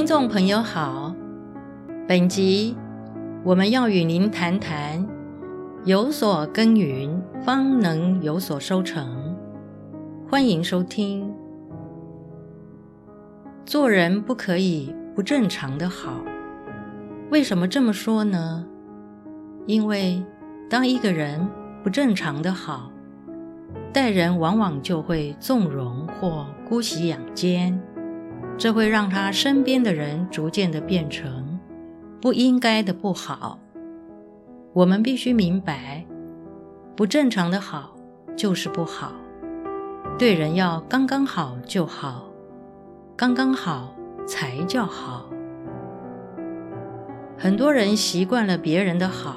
听众朋友好，本集我们要与您谈谈有所耕耘，方能有所收成。欢迎收听。做人不可以不正常的好，为什么这么说呢？因为当一个人不正常的好，待人往往就会纵容或姑息养奸，这会让他身边的人逐渐的变成不应该的不好。我们必须明白，不正常的好就是不好，对人要刚刚好就好，刚刚好才叫好。很多人习惯了别人的好。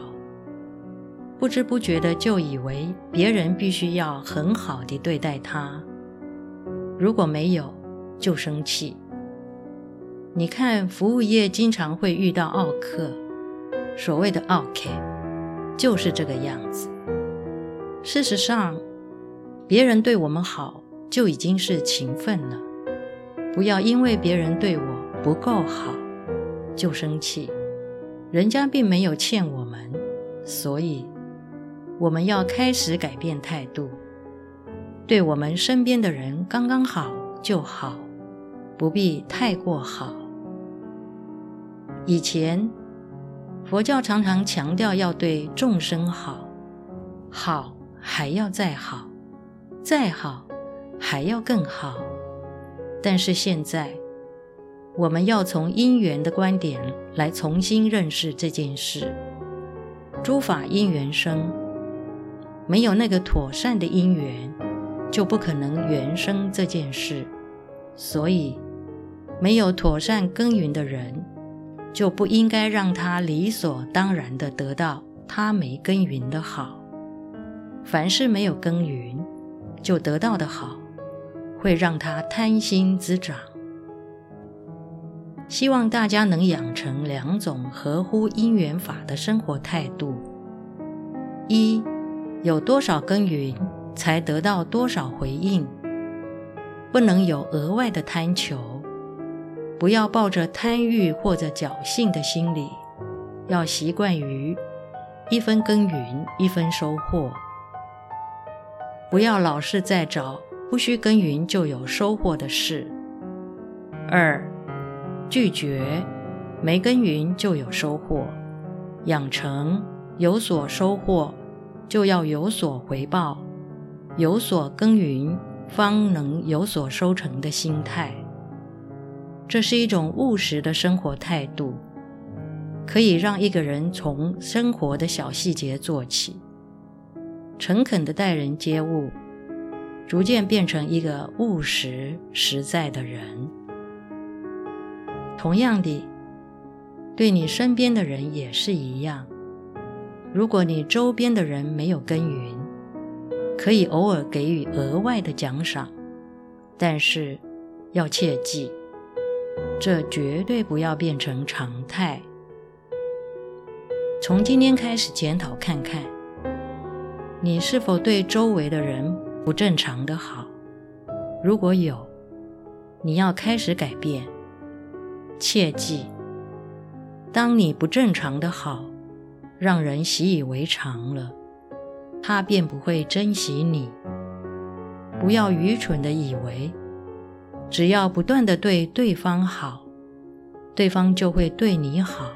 不知不觉的就以为别人必须要很好的对待他，如果没有就生气。你看服务业经常会遇到奥客，所谓的奥客就是这个样子。事实上，别人对我们好就已经是情分了，不要因为别人对我不够好就生气，人家并没有欠我们，所以。我们要开始改变态度，对我们身边的人刚刚好就好，不必太过好。以前佛教常常强调要对众生好，好还要再好，再好还要更好。但是现在，我们要从因缘的观点来重新认识这件事。诸法因缘生。没有那个妥善的因缘，就不可能缘生这件事。所以，没有妥善耕耘的人，就不应该让他理所当然地得到他没耕耘的好。凡是没有耕耘就得到的好，会让他贪心滋长。希望大家能养成两种合乎因缘法的生活态度：一。有多少耕耘，才得到多少回应。不能有额外的贪求，不要抱着贪欲或者侥幸的心理，要习惯于一分耕耘一分收获。不要老是在找不需耕耘就有收获的事。二，拒绝没耕耘就有收获，养成有所收获。就要有所回报，有所耕耘，方能有所收成的心态。这是一种务实的生活态度，可以让一个人从生活的小细节做起，诚恳的待人接物，逐渐变成一个务实实在的人。同样的，对你身边的人也是一样。如果你周边的人没有耕耘，可以偶尔给予额外的奖赏，但是要切记，这绝对不要变成常态。从今天开始检讨看看，你是否对周围的人不正常的好？如果有，你要开始改变。切记，当你不正常的好。让人习以为常了，他便不会珍惜你。不要愚蠢的以为，只要不断的对对方好，对方就会对你好，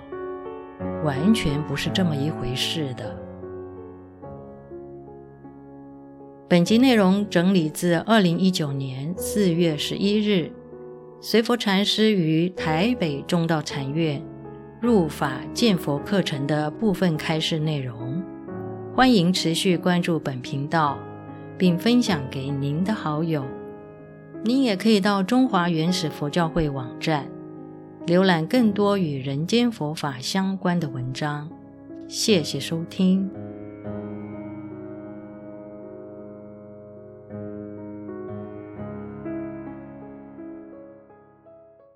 完全不是这么一回事的。本集内容整理自二零一九年四月十一日，随佛禅师于台北中道禅院。入法见佛课程的部分开示内容，欢迎持续关注本频道，并分享给您的好友。您也可以到中华原始佛教会网站，浏览更多与人间佛法相关的文章。谢谢收听。